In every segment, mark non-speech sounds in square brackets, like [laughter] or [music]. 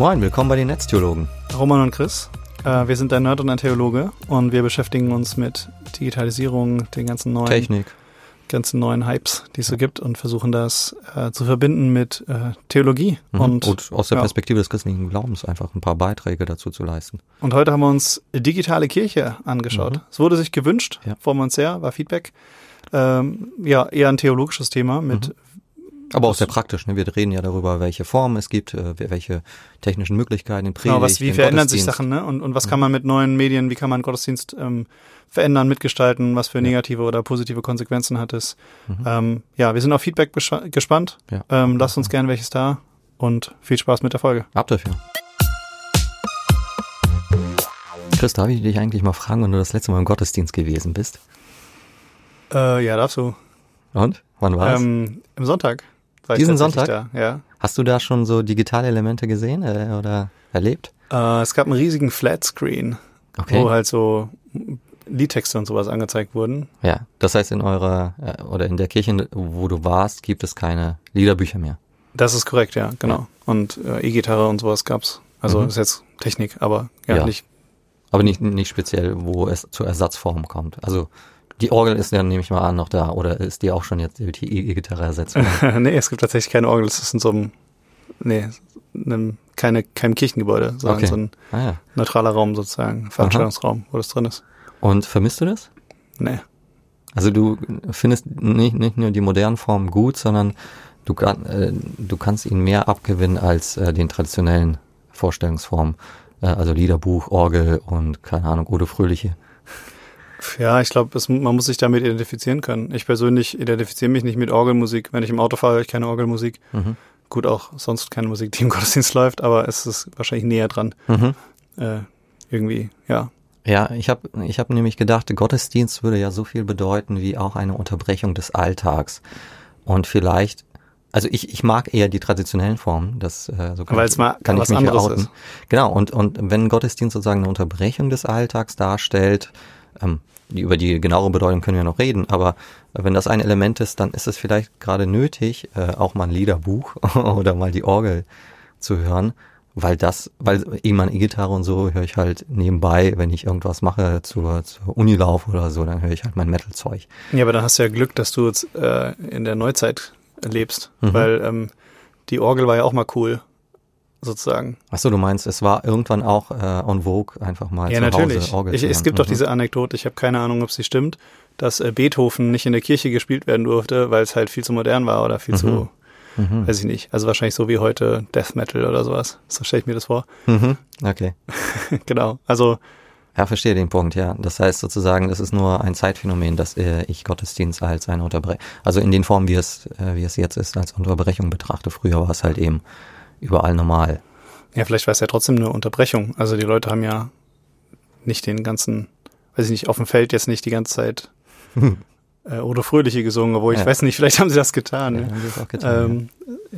Moin, willkommen bei den Netztheologen. Roman und Chris. Äh, wir sind ein Nerd und ein Theologe und wir beschäftigen uns mit Digitalisierung, den ganzen neuen Technik. ganzen neuen Hypes, die es so gibt und versuchen das äh, zu verbinden mit äh, Theologie. Mhm. Und, Und aus der ja. Perspektive des christlichen Glaubens einfach ein paar Beiträge dazu zu leisten. und heute haben wir uns digitale Kirche angeschaut. Mhm. Es wurde sich gewünscht, Ja. vor uns her, war Feedback. Ähm, ja, eher ein theologisches Thema mit Mhm. Aber auch sehr praktisch. Ne? Wir reden ja darüber, welche Formen es gibt, äh, welche technischen Möglichkeiten in Predigt, Genau, was, wie verändern sich. Sachen, ne? Und, und was kann man mit neuen Medien, wie kann man Gottesdienst ähm, verändern, mitgestalten, was für negative oder positive Konsequenzen hat es. Mhm. Ähm, ja, wir sind auf Feedback gespannt. Ja. Ähm, lasst uns gerne welches da und viel Spaß mit der Folge. Ab dafür. Chris, darf ich dich eigentlich mal fragen, wann du das letzte Mal im Gottesdienst gewesen bist? Äh, ja, darfst du. Und? Wann war es? Ähm, Im Sonntag. Diesen Sonntag? Da, ja. Hast du da schon so digitale Elemente gesehen äh, oder erlebt? Äh, es gab einen riesigen Flatscreen, Okay. wo halt so Liedtexte und sowas angezeigt wurden. Ja, das heißt in eurer äh, oder in der Kirche, wo du warst, gibt es keine Liederbücher mehr. Das ist korrekt, ja, genau. Ja. Und äh, E-Gitarre und sowas gab's. Also Mhm. ist jetzt Technik, aber ja, Ja. nicht. Aber nicht, nicht speziell, wo es zur Ersatzform kommt. Also die Orgel ist ja, nehme ich mal an, noch da. Oder ist die auch schon jetzt durch die E-Gitarre ersetzt [laughs] nee, es gibt tatsächlich keine Orgel. Es ist in so einem, nee, einem, keine, keinem Kirchengebäude, sondern Okay. so ein ah, ja. neutraler Raum sozusagen, Veranstaltungsraum, wo das drin ist. Und vermisst du das? Nee. Also du findest nicht, nicht nur die modernen Formen gut, sondern du, kann- äh, du kannst ihnen mehr abgewinnen als äh, den traditionellen Vorstellungsformen. Äh, also Liederbuch, Orgel und keine Ahnung, Ode Fröhliche. Ja, ich glaube, man muss sich damit identifizieren können. Ich persönlich identifiziere mich nicht mit Orgelmusik. Wenn ich im Auto fahre, höre ich keine Orgelmusik. Mhm. Gut, auch sonst keine Musik, die im [laughs] Gottesdienst läuft, aber es ist wahrscheinlich näher dran. Mhm. Äh, irgendwie, ja. Ja, ich habe ich hab nämlich gedacht, Gottesdienst würde ja so viel bedeuten wie auch eine Unterbrechung des Alltags. Und vielleicht, also ich, ich mag eher die traditionellen Formen, das äh, so kann, Weil's ich, mal kann was ich mich outen. ist. Genau, und, und wenn Gottesdienst sozusagen eine Unterbrechung des Alltags darstellt, ähm, die, über die genauere Bedeutung können wir noch reden, aber wenn das ein Element ist, dann ist es vielleicht gerade nötig, äh, auch mal ein Liederbuch [laughs] oder mal die Orgel zu hören, weil das, weil eben an E-Gitarre und so höre ich halt nebenbei, wenn ich irgendwas mache zur, zur Unilauf oder so, dann höre ich halt mein Metal-Zeug. Ja, aber dann hast du ja Glück, dass du jetzt äh, in der Neuzeit lebst, Mhm. weil ähm, die Orgel war ja auch mal cool, sozusagen. Achso, du meinst, es war irgendwann auch äh, on Vogue, einfach mal ja, zu natürlich. Ich, es gibt doch Mhm. diese Anekdote, ich habe keine Ahnung, ob sie stimmt, dass äh, Beethoven nicht in der Kirche gespielt werden durfte, weil es halt viel zu modern war oder viel zu, Mhm. weiß ich nicht. Also wahrscheinlich so wie heute Death Metal oder sowas. So stelle ich mir das vor. Mhm. Okay. [laughs] genau. Also Ja, verstehe den Punkt, ja. Das heißt sozusagen, das ist nur ein Zeitphänomen, dass äh, ich Gottesdienst als eine Unterbrechung, also in den Formen, wie es, äh, wie es jetzt ist, als Unterbrechung betrachte. Früher war es halt eben überall normal. Ja, vielleicht war es ja trotzdem eine Unterbrechung. Also die Leute haben ja nicht den ganzen, weiß ich nicht, auf dem Feld jetzt nicht die ganze Zeit [laughs] äh, oder Fröhliche gesungen, obwohl ich Ja. weiß nicht, vielleicht haben sie das getan. Ja, Ja, haben auch getan, ähm,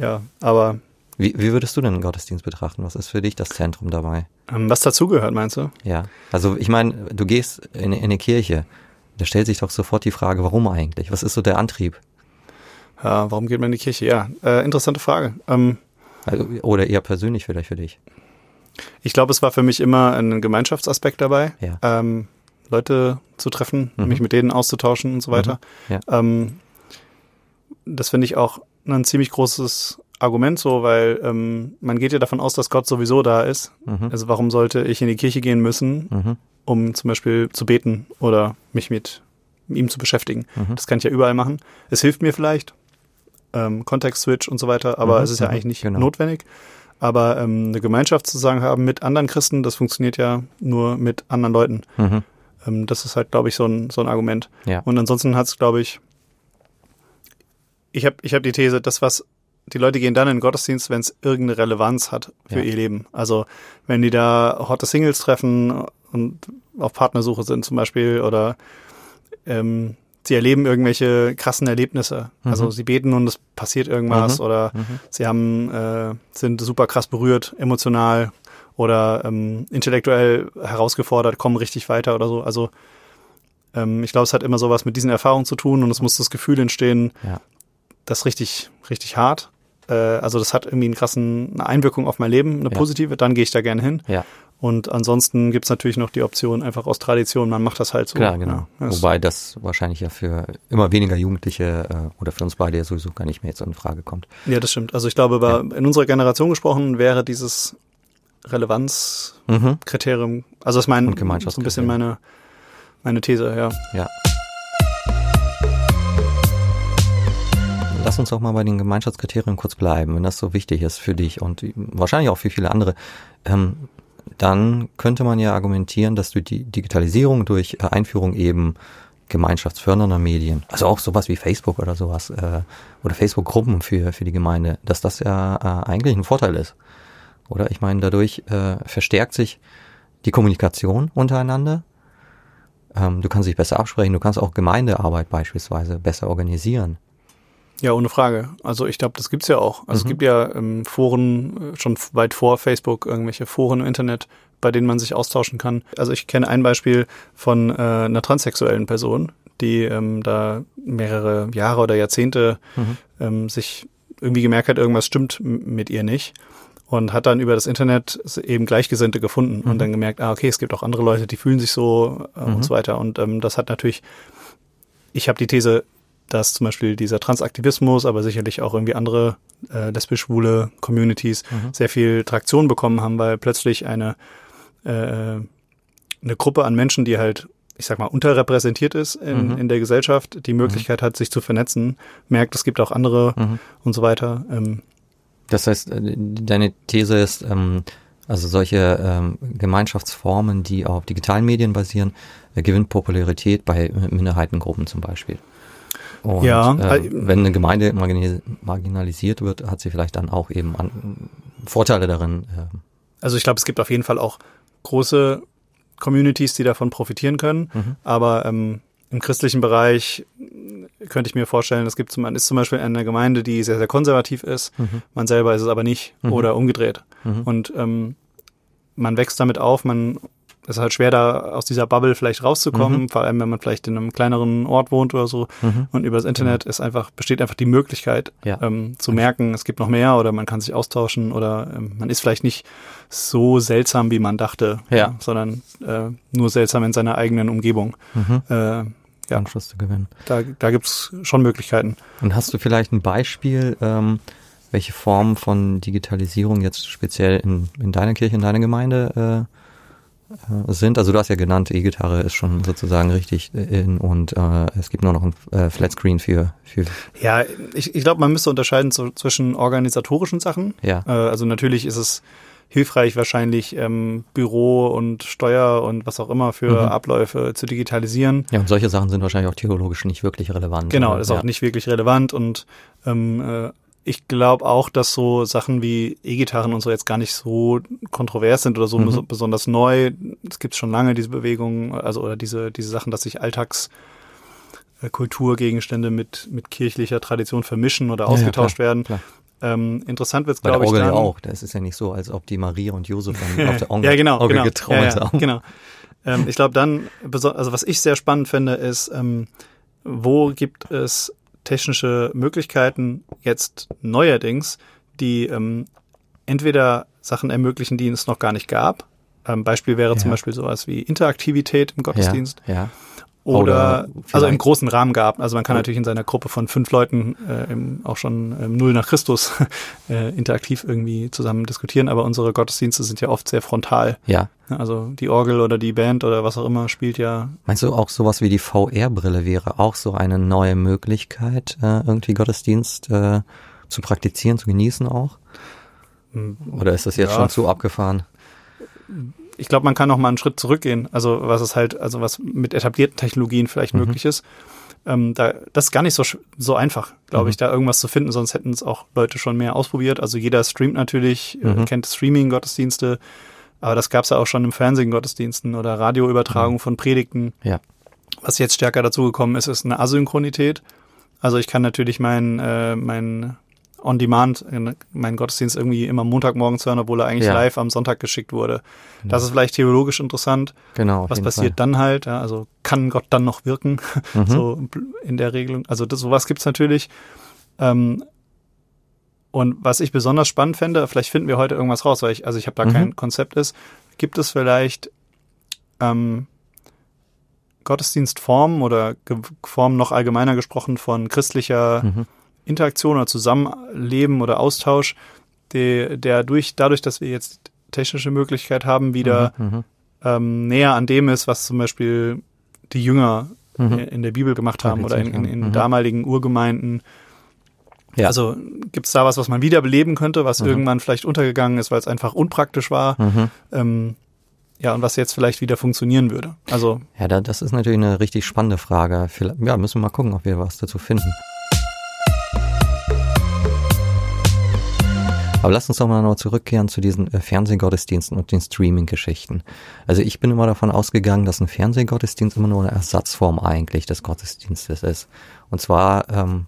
ja aber Wie, wie würdest du denn den Gottesdienst betrachten? Was ist für dich das Zentrum dabei? ähm, was dazugehört, meinst du? Ja. Also ich meine, du gehst in, in eine Kirche, da stellt sich doch sofort die Frage, warum eigentlich? Was ist so der Antrieb? Ja, warum geht man in die Kirche? Ja, äh, interessante Frage. Ähm, Also, oder eher persönlich vielleicht für dich? ich glaube, es war für mich immer ein Gemeinschaftsaspekt dabei, Ja. ähm, Leute zu treffen, Mhm. mich mit denen auszutauschen und so weiter. Ja. Ähm, das finde ich auch ein ziemlich großes Argument so, weil ähm, man geht ja davon aus, dass Gott sowieso da ist. Mhm. Also warum sollte ich in die Kirche gehen müssen, Mhm. um zum Beispiel zu beten oder mich mit ihm zu beschäftigen? Mhm. Das kann ich ja überall machen. Es hilft mir vielleicht, ähm, Kontext-Switch und so weiter, aber Mhm, es ist ja mhm, eigentlich nicht genau. notwendig. Aber ähm, eine Gemeinschaft zusammen haben mit anderen Christen, das funktioniert ja nur mit anderen Leuten. Mhm. Ähm, das ist halt, glaube ich, so ein, so ein Argument. Ja. Und ansonsten hat es, glaube ich, ich habe ich hab die These, das, was die Leute gehen dann in den Gottesdienst, wenn es irgendeine Relevanz hat für Ja. ihr Leben. Also wenn die da hotte Singles treffen und auf Partnersuche sind zum Beispiel oder ähm, sie erleben irgendwelche krassen Erlebnisse. Also sie beten und es passiert irgendwas Mhm. oder Mhm. sie haben äh, sind super krass berührt, emotional oder ähm, intellektuell herausgefordert, kommen richtig weiter oder so. Also ähm, ich glaube, es hat immer sowas mit diesen Erfahrungen zu tun und es muss das Gefühl entstehen, Ja. das ist richtig, richtig hart. äh, also das hat irgendwie einen krassen eine Einwirkung auf mein Leben, eine Ja. positive, dann gehe ich da gerne hin. Ja, Und ansonsten gibt's natürlich noch die Option, einfach aus Tradition, man macht das halt so. klar, genau. Ja, das- Wobei das wahrscheinlich ja für immer weniger Jugendliche äh, oder für uns beide ja sowieso gar nicht mehr jetzt in Frage kommt. ja, das stimmt. Also ich glaube, über, in unserer Generation gesprochen wäre dieses Relevanzkriterium, Mhm. also das ist mein, so ein bisschen meine, meine These, ja. Ja. Lass uns doch mal bei den Gemeinschaftskriterien kurz bleiben, wenn das so wichtig ist für dich und wahrscheinlich auch für viele andere. Ähm, dann könnte man ja argumentieren, dass du die Digitalisierung durch äh, Einführung eben gemeinschaftsfördernder Medien, also auch sowas wie Facebook oder sowas, äh, oder Facebook-Gruppen für, für die Gemeinde, dass das ja äh, eigentlich ein Vorteil ist. Oder ich meine, dadurch äh, verstärkt sich die Kommunikation untereinander. Ähm, du kannst dich besser absprechen, du kannst auch Gemeindearbeit beispielsweise besser organisieren. Ja, ohne Frage. Also ich glaube, das gibt's ja auch. Also es gibt ja ähm, Foren äh, schon weit vor Facebook, irgendwelche Foren im Internet, bei denen man sich austauschen kann. Also ich kenne ein Beispiel von äh, einer transsexuellen Person, die ähm, da mehrere Jahre oder Jahrzehnte ähm, sich irgendwie gemerkt hat, irgendwas stimmt mit ihr nicht. Und hat dann über das Internet eben Gleichgesinnte gefunden und dann gemerkt, ah, okay, es gibt auch andere Leute, die fühlen sich so äh, und so weiter. Und ähm, das hat natürlich, ich habe die These, dass zum Beispiel dieser Transaktivismus, aber sicherlich auch irgendwie andere äh, lesbisch-schwule Communities sehr viel Traktion bekommen haben, weil plötzlich eine, äh, eine Gruppe an Menschen, die halt, ich sag mal, unterrepräsentiert ist in, Mhm. in der Gesellschaft, die Möglichkeit hat, sich zu vernetzen, merkt, es gibt auch andere Mhm. und so weiter. Ähm, Das heißt, äh, deine These ist, ähm, also solche ähm, Gemeinschaftsformen, die auf digitalen Medien basieren, äh, gewinnen Popularität bei Minderheitengruppen zum Beispiel. Und Ja, äh, wenn eine Gemeinde marginalis- marginalisiert wird, hat sie vielleicht dann auch eben an, Vorteile darin. Äh, Also ich glaube, es gibt auf jeden Fall auch große Communities, die davon profitieren können. Mhm. Aber ähm, im christlichen Bereich äh, könnte ich mir vorstellen, es gibt zum, man ist zum Beispiel eine Gemeinde, die sehr, sehr konservativ ist. Man selber ist es aber nicht Mhm. oder umgedreht. Und ähm, man wächst damit auf, man es ist halt schwer, da aus dieser Bubble vielleicht rauszukommen, vor allem wenn man vielleicht in einem kleineren Ort wohnt oder so. Und über das Internet ist einfach, besteht einfach die Möglichkeit, Ja. ähm, zu merken, es gibt noch mehr oder man kann sich austauschen oder ähm, man ist vielleicht nicht so seltsam, wie man dachte, Ja. sondern äh, nur seltsam in seiner eigenen Umgebung. Äh, ja, Anschluss zu gewinnen. da, da gibt's schon Möglichkeiten. Und hast du vielleicht ein Beispiel, ähm, welche Formen von Digitalisierung jetzt speziell in, in deiner Kirche, in deiner Gemeinde äh, sind? Also du hast ja genannt, E-Gitarre ist schon sozusagen richtig in und äh, es gibt nur noch ein äh, Flatscreen für, für Ja, ich, ich glaube, man müsste unterscheiden zu, zwischen organisatorischen Sachen. Ja. Äh, also natürlich ist es hilfreich, wahrscheinlich ähm, Büro und Steuer und was auch immer für Mhm. Abläufe zu digitalisieren. ja und solche Sachen sind wahrscheinlich auch theologisch nicht wirklich relevant. Genau, ist auch ja. nicht wirklich relevant und ähm, äh, ich glaube auch, dass so Sachen wie E-Gitarren und so jetzt gar nicht so kontrovers sind oder so Mhm. bes- besonders neu. Es gibt schon lange diese Bewegung, also oder diese diese Sachen, dass sich Alltags äh, Kulturgegenstände mit mit kirchlicher Tradition vermischen oder Ja, ja, ausgetauscht klar, werden. klar. Ähm, interessant wird es, glaube ich, Orgel ja dann. auch. Das ist ja nicht so, als ob die Maria und Josef dann auf der Orgel, [laughs] ja, genau, Orgel genau. getrommelt ja, ja, haben. Genau. Ähm, ich glaube dann, also was ich sehr spannend finde, ist, ähm, wo gibt es technische Möglichkeiten jetzt neuerdings, die ähm, entweder Sachen ermöglichen, die es noch gar nicht gab. Ähm, Beispiel wäre zum Ja. Beispiel sowas wie Interaktivität im Gottesdienst. Ja, ja. Oder, Oder also im großen Rahmen gab. Also man kann natürlich in seiner Gruppe von fünf Leuten äh, im, auch schon ähm, null nach Christus [laughs] äh, interaktiv irgendwie zusammen diskutieren, aber unsere Gottesdienste sind ja oft sehr frontal. ja. Ja, Also die Orgel oder die Band oder was auch immer spielt ja. Meinst du auch sowas wie die VR-Brille wäre auch so eine neue Möglichkeit, äh, irgendwie Gottesdienst äh, zu praktizieren, zu genießen auch? Oder ist das jetzt Ja. schon zu abgefahren? Ich glaube, man kann noch mal einen Schritt zurückgehen. Also was es halt, also was mit etablierten Technologien vielleicht möglich ist. Ähm, da, das ist gar nicht so, so einfach, glaube ich, da irgendwas zu finden, sonst hätten es auch Leute schon mehr ausprobiert. Also jeder streamt natürlich, äh, kennt Streaming-Gottesdienste, aber das gab es ja auch schon im Fernsehen Gottesdiensten oder Radioübertragung von Predigten. Ja. Was jetzt stärker dazugekommen ist, ist eine Asynchronität. Also ich kann natürlich mein, äh, mein On-Demand, äh, meinen Gottesdienst irgendwie immer Montagmorgens hören, obwohl er eigentlich Ja. live am Sonntag geschickt wurde. Das ist vielleicht theologisch interessant. Genau. Was passiert dann halt? Ja, also kann Gott dann noch wirken? [laughs] Mhm. So in der Regelung. Also das, sowas gibt's natürlich. Ähm, Und was ich besonders spannend fände, vielleicht finden wir heute irgendwas raus, weil ich, also ich habe da Mhm. kein Konzept ist, gibt es vielleicht ähm, Gottesdienstformen oder Formen noch allgemeiner gesprochen von christlicher Mhm. Interaktion oder Zusammenleben oder Austausch, der, der durch, dadurch, dass wir jetzt technische Möglichkeit haben, wieder Mhm. ähm, näher an dem ist, was zum Beispiel die Jünger Mhm. in der Bibel gemacht haben oder in, in, in Mhm. damaligen Urgemeinden. Ja. Also gibt es da was, was man wiederbeleben könnte, was Mhm. irgendwann vielleicht untergegangen ist, weil es einfach unpraktisch war? Mhm. Ähm, ja, und was jetzt vielleicht wieder funktionieren würde. Also Ja, da, das ist natürlich eine richtig spannende Frage. Ja, müssen wir mal gucken, ob wir was dazu finden. Aber lass uns doch mal noch zurückkehren zu diesen äh, Fernsehgottesdiensten und den Streaming-Geschichten. Also ich bin immer davon ausgegangen, dass ein Fernsehgottesdienst immer nur eine Ersatzform eigentlich des Gottesdienstes ist. Und zwar, ähm,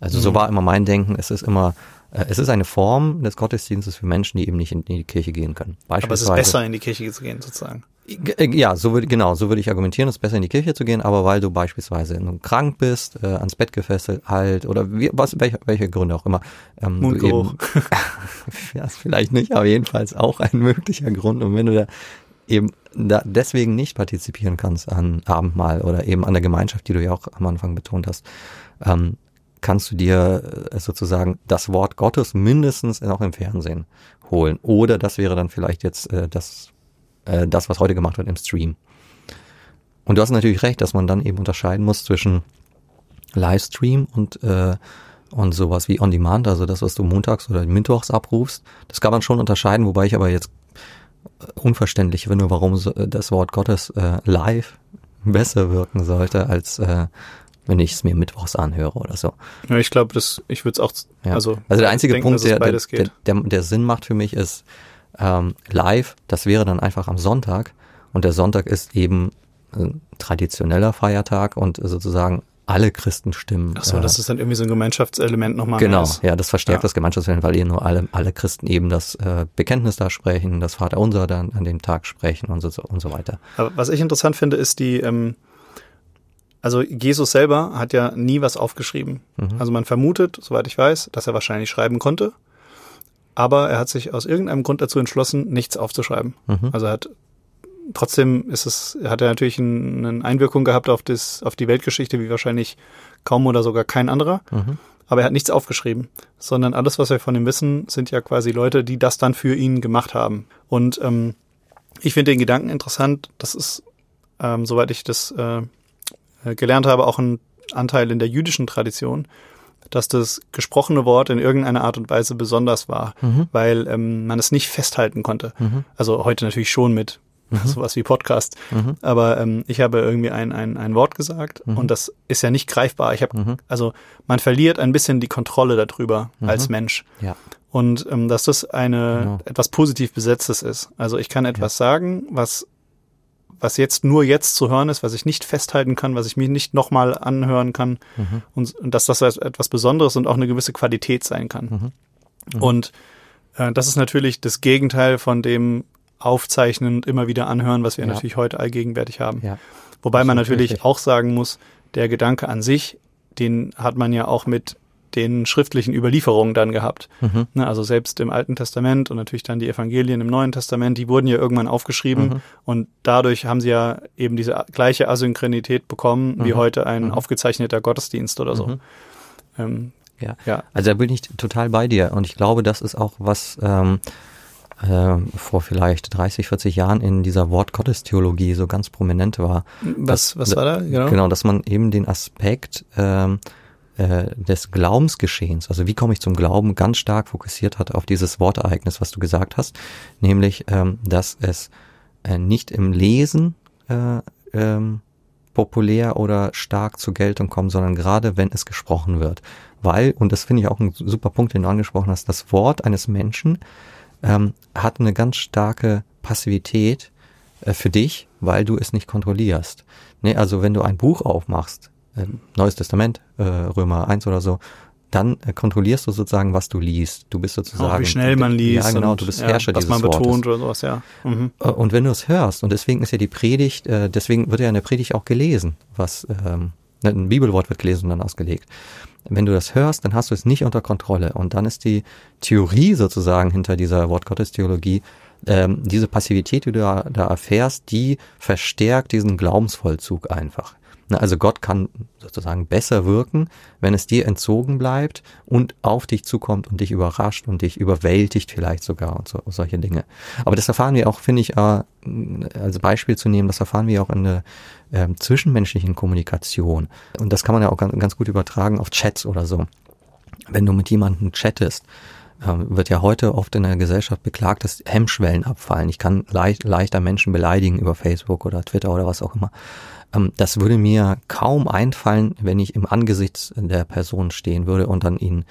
also so Mhm. war immer mein Denken, es ist immer, äh, es ist eine Form des Gottesdienstes für Menschen, die eben nicht in die Kirche gehen können. aber es ist Beispielsweise- besser, in die Kirche zu gehen, sozusagen. G- Ja, so würde genau, so würde ich argumentieren, es ist besser in die Kirche zu gehen, aber weil du beispielsweise krank bist, äh, ans Bett gefesselt halt oder wie, was welche, welche Gründe auch immer. Ähm, Mundgeruch. eben- [laughs] ja, vielleicht nicht, aber jedenfalls auch ein möglicher Grund. Und wenn du da eben da deswegen nicht partizipieren kannst an Abendmahl oder eben an der Gemeinschaft, die du ja auch am Anfang betont hast, ähm, kannst du dir äh, sozusagen das Wort Gottes mindestens auch im Fernsehen holen. Oder das wäre dann vielleicht jetzt äh, das äh, das, was heute gemacht wird im Stream. Und du hast natürlich recht, dass man dann eben unterscheiden muss zwischen Livestream und äh, und sowas wie On Demand, also das, was du montags oder mittwochs abrufst. Das kann man schon unterscheiden, wobei ich aber jetzt äh, unverständlich finde, warum äh, das Wort Gottes äh, live besser wirken sollte, als äh, wenn ich es mir mittwochs anhöre oder so. Ja, ich glaube, das, ich würde es auch, Ja. also, Also der einzige denken, Punkt, der, der, der, der Sinn macht für mich, ist ähm, live, das wäre dann einfach am Sonntag und der Sonntag ist eben ein traditioneller Feiertag und sozusagen alle Christen stimmen. Ach so, äh, das ist dann irgendwie so ein Gemeinschaftselement nochmal. Genau, ja, das verstärkt Ja. das Gemeinschaftswillen, weil eben nur alle, alle Christen eben das äh, Bekenntnis da sprechen, das Vaterunser dann an dem Tag sprechen und so, so und so weiter. Aber was ich interessant finde, ist die, ähm, also Jesus selber hat ja nie was aufgeschrieben. Mhm. Also man vermutet, soweit ich weiß, dass er wahrscheinlich schreiben konnte. Aber er hat sich aus irgendeinem Grund dazu entschlossen, nichts aufzuschreiben. Mhm. Also er hat trotzdem ist es, hat er natürlich ein, eine Einwirkung gehabt auf das, auf die Weltgeschichte, wie wahrscheinlich kaum oder sogar kein anderer. Mhm. Aber er hat nichts aufgeschrieben, sondern alles, was wir von ihm wissen, sind ja quasi Leute, die das dann für ihn gemacht haben. Und ähm, ich finde den Gedanken interessant. Das ist, ähm, soweit ich das äh, äh, gelernt habe, auch ein Anteil in der jüdischen Tradition, dass das gesprochene Wort in irgendeiner Art und Weise besonders war, Mhm. weil ähm, man es nicht festhalten konnte. Mhm. Also heute natürlich schon mit sowas wie Podcast. Mhm. Aber ähm, ich habe irgendwie ein, ein, ein Wort gesagt Mhm. und das ist ja nicht greifbar. Ich habe, Mhm. also man verliert ein bisschen die Kontrolle darüber Mhm. als Mensch. Ja. Und ähm, dass das eine Genau. etwas positiv besetztes ist. Also ich kann etwas sagen, was was jetzt nur jetzt zu hören ist, was ich nicht festhalten kann, was ich mir nicht nochmal anhören kann Mhm. und, und dass das etwas Besonderes und auch eine gewisse Qualität sein kann. Mhm. Und äh, das ist natürlich das Gegenteil von dem Aufzeichnen und immer wieder anhören, was wir Ja. natürlich heute allgegenwärtig haben. Ja. Wobei man natürlich richtig. auch sagen muss, der Gedanke an sich, den hat man ja auch mit den schriftlichen Überlieferungen dann gehabt. Mhm. Ne, also selbst im Alten Testament und natürlich dann die Evangelien im Neuen Testament, die wurden ja irgendwann aufgeschrieben Mhm. und dadurch haben sie ja eben diese gleiche Asynchronität bekommen wie Mhm. heute ein Mhm. aufgezeichneter Gottesdienst oder so. Mhm. Ähm, Ja. ja. Also da bin ich total bei dir und ich glaube, das ist auch was ähm, äh, vor vielleicht 30, 40 Jahren in dieser Wortgottestheologie so ganz prominent war. Was, was war da? Genau. Genau, dass man eben den Aspekt ähm, äh, des Glaubensgeschehens, also wie komme ich zum Glauben, ganz stark fokussiert hat auf dieses Wortereignis, was du gesagt hast, nämlich, ähm, dass es äh, nicht im Lesen äh, ähm, populär oder stark zur Geltung kommt, sondern gerade wenn es gesprochen wird. Weil, und das finde ich auch ein super Punkt, den du angesprochen hast, das Wort eines Menschen ähm, hat eine ganz starke Passivität äh, für dich, weil du es nicht kontrollierst. Ne, also wenn du ein Buch aufmachst, äh, Neues Testament, äh, Römer 1 oder so, dann äh, kontrollierst du sozusagen, was du liest. Du bist sozusagen. Auch wie schnell man liest. Ja, genau, und, du bist ja, Herrscher was dieses man betont Wortes. oder sowas, ja. Mhm. Äh, Und wenn du es hörst, und deswegen ist ja die Predigt, äh, deswegen wird ja in der Predigt auch gelesen, was, ähm, ein Bibelwort wird gelesen und dann ausgelegt. Wenn du das hörst, dann hast du es nicht unter Kontrolle. Und dann ist die Theorie sozusagen hinter dieser Wortgottestheologie, ähm, diese Passivität, die du da, da erfährst, die verstärkt diesen Glaubensvollzug einfach. Also Gott kann sozusagen besser wirken, wenn es dir entzogen bleibt und auf dich zukommt und dich überrascht und dich überwältigt vielleicht sogar und so, solche Dinge. Aber das erfahren wir auch, finde ich, äh, als Beispiel zu nehmen, das erfahren wir auch in der äh, zwischenmenschlichen Kommunikation. Und das kann man ja auch ganz, ganz gut übertragen auf Chats oder so. Wenn du mit jemandem chattest, wird ja heute oft in der Gesellschaft beklagt, dass Hemmschwellen abfallen. Ich kann leicht, leichter Menschen beleidigen über Facebook oder Twitter oder was auch immer. Ähm, das würde mir kaum einfallen, wenn ich im Angesicht der Person stehen würde und dann ihn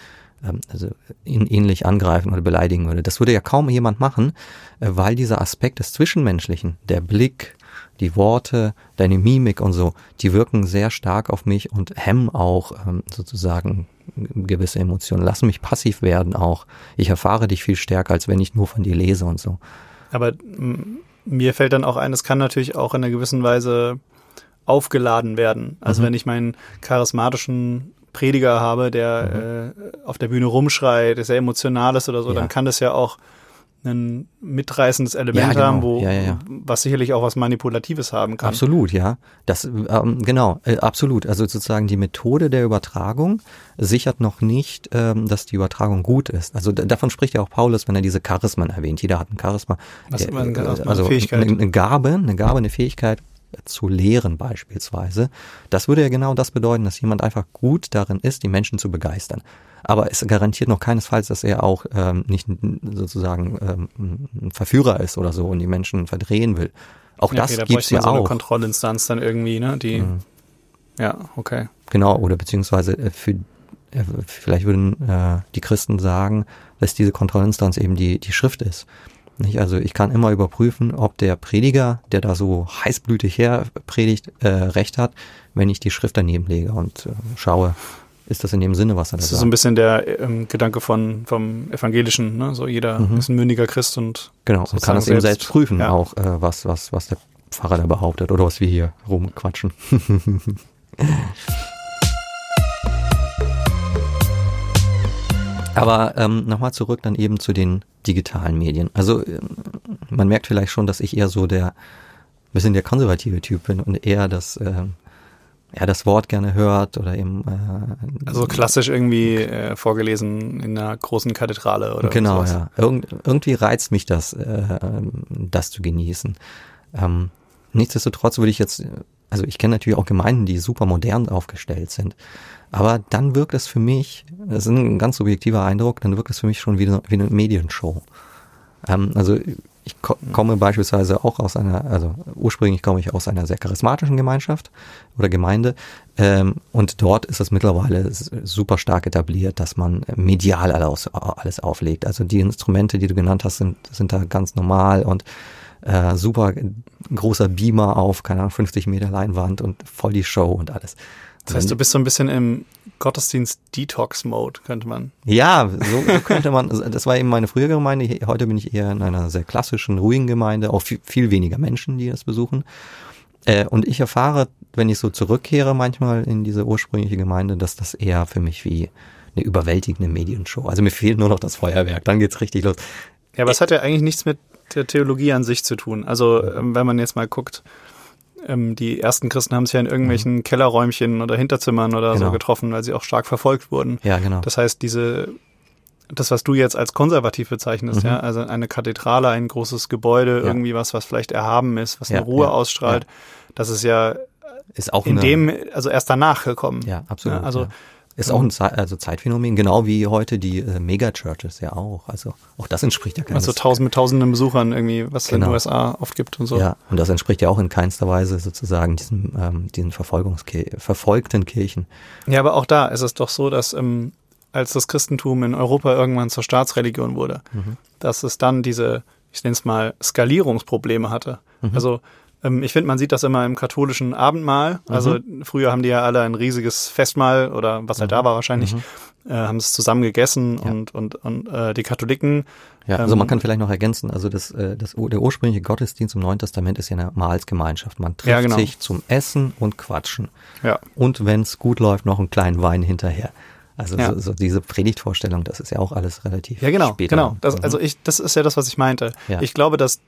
ähm, also ihn ähnlich angreifen oder beleidigen würde. Das würde ja kaum jemand machen, äh, weil dieser Aspekt des Zwischenmenschlichen, der Blick, die Worte, deine Mimik und so, die wirken sehr stark auf mich und hemmen auch ähm, sozusagen gewisse Emotionen, lassen mich passiv werden auch. Ich erfahre dich viel stärker, als wenn ich nur von dir lese und so. Aber mir fällt dann auch ein, es kann natürlich auch in einer gewissen Weise aufgeladen werden. Also mhm. wenn ich meinen charismatischen Prediger habe, der mhm. äh, auf der Bühne rumschreit, der sehr emotional ist oder so, ja. dann kann das ja auch ein mitreißendes Element ja, genau. haben, wo ja, ja, was sicherlich auch was Manipulatives haben kann. Absolut, ja. Das ähm, genau, äh, absolut. Also sozusagen die Methode der Übertragung sichert noch nicht, ähm, dass die Übertragung gut ist. Also davon spricht ja auch Paulus, wenn er diese Charismen erwähnt. Jeder hat ein Charisma. Was der, ein Charisma? Also. Eine, eine Gabe, eine Gabe, eine Fähigkeit, zu lehren beispielsweise. Das würde ja genau das bedeuten, dass jemand einfach gut darin ist, die Menschen zu begeistern. Aber es garantiert noch keinesfalls, dass er auch ähm, nicht sozusagen ähm, ein Verführer ist oder so und die Menschen verdrehen will. Auch ja, das okay, da gibt's ja so auch. Eine Kontrollinstanz dann irgendwie, ne? Die. Mhm. Ja, okay. Genau, oder beziehungsweise äh, für äh, vielleicht würden äh, die Christen sagen, dass diese Kontrollinstanz eben die, die Schrift ist. Nicht? Also ich kann immer überprüfen, ob der Prediger, der da so heißblütig her predigt, äh, recht hat, wenn ich die Schrift daneben lege und äh, schaue, ist das in dem Sinne, was er da sagt. Das ist so ein bisschen der ähm, Gedanke von vom Evangelischen, ne? So jeder mhm. ist ein mündiger Christ und genau und kann das eben selbst prüfen, ja. auch äh, was was was der Pfarrer da behauptet oder was wir hier rumquatschen. [laughs] Aber ähm, nochmal zurück dann eben zu den digitalen Medien. Also ähm, man merkt vielleicht schon, dass ich eher so der bisschen der konservative Typ bin und eher das äh, ja das Wort gerne hört oder eben äh, also klassisch irgendwie äh, vorgelesen in einer großen Kathedrale oder genau sowas. ja Irgend, irgendwie reizt mich das äh, das zu genießen ähm, nichtsdestotrotz würde ich jetzt also ich kenne natürlich auch Gemeinden die super modern aufgestellt sind aber dann wirkt es für mich, das ist ein ganz subjektiver Eindruck, dann wirkt es für mich schon wie eine, wie eine Medienshow. Ähm, also ich ko komme beispielsweise auch aus einer, also ursprünglich komme ich aus einer sehr charismatischen Gemeinschaft oder Gemeinde ähm, und dort ist es mittlerweile super stark etabliert, dass man medial alles, alles auflegt. Also die Instrumente, die du genannt hast, sind, sind da ganz normal und äh, super großer Beamer auf, keine Ahnung, 50 Meter Leinwand und voll die Show und alles. Das heißt, du bist so ein bisschen im Gottesdienst-Detox-Mode, könnte man. Ja, so, so könnte man. Das war eben meine frühere Gemeinde. Heute bin ich eher in einer sehr klassischen, ruhigen Gemeinde, auch viel, viel weniger Menschen, die das besuchen. Äh, und ich erfahre, wenn ich so zurückkehre manchmal in diese ursprüngliche Gemeinde, dass das eher für mich wie eine überwältigende Medienshow. Also mir fehlt nur noch das Feuerwerk, dann geht's richtig los. Ja, aber es hat ja eigentlich nichts mit der Theologie an sich zu tun. Also ähm, wenn man jetzt mal guckt, ähm, die ersten Christen haben sich ja in irgendwelchen mhm. Kellerräumchen oder Hinterzimmern oder genau. so getroffen, weil sie auch stark verfolgt wurden. Ja, genau. Das heißt, diese das, was du jetzt als konservativ bezeichnest, mhm. ja, also eine Kathedrale, ein großes Gebäude, ja. irgendwie was, was vielleicht erhaben ist, was ja, eine Ruhe ja, ausstrahlt, das ist ja ist auch in dem, also erst danach gekommen. Ja, absolut. also ist auch ein Zeit, also Zeitphänomen, genau wie heute die äh, Megachurches ja auch. Also auch das entspricht ja keines. Also tausend mit tausenden Besuchern irgendwie, was genau. es in den USA oft gibt und so. Ja, und das entspricht ja auch in keinster Weise sozusagen diesem, ähm, diesen Verfolgungskir verfolgten Kirchen. Ja, aber auch da ist es doch so, dass ähm, als das Christentum in Europa irgendwann zur Staatsreligion wurde, mhm. dass es dann diese, ich nenne es mal, Skalierungsprobleme hatte. Mhm. Also ähm, ich finde, man sieht das immer im katholischen Abendmahl. Also mhm. früher haben die ja alle ein riesiges Festmahl oder was halt mhm. da war wahrscheinlich. Mhm. äh, haben es zusammen gegessen Ja. und, und, und äh, die Katholiken, Ja, also Ähm, man kann vielleicht noch ergänzen, also das, äh, das, der ursprüngliche Gottesdienst im Neuen Testament ist ja eine Mahlsgemeinschaft. Man trifft Ja, genau. sich zum Essen und Quatschen. ja, Und wenn es gut läuft, noch einen kleinen Wein hinterher. Also Ja. so, so diese Predigtvorstellung, das ist ja auch alles relativ Ja, genau, später. genau. Das, Mhm. also ich, das ist ja das, was ich meinte. Ja. Ich glaube, dass,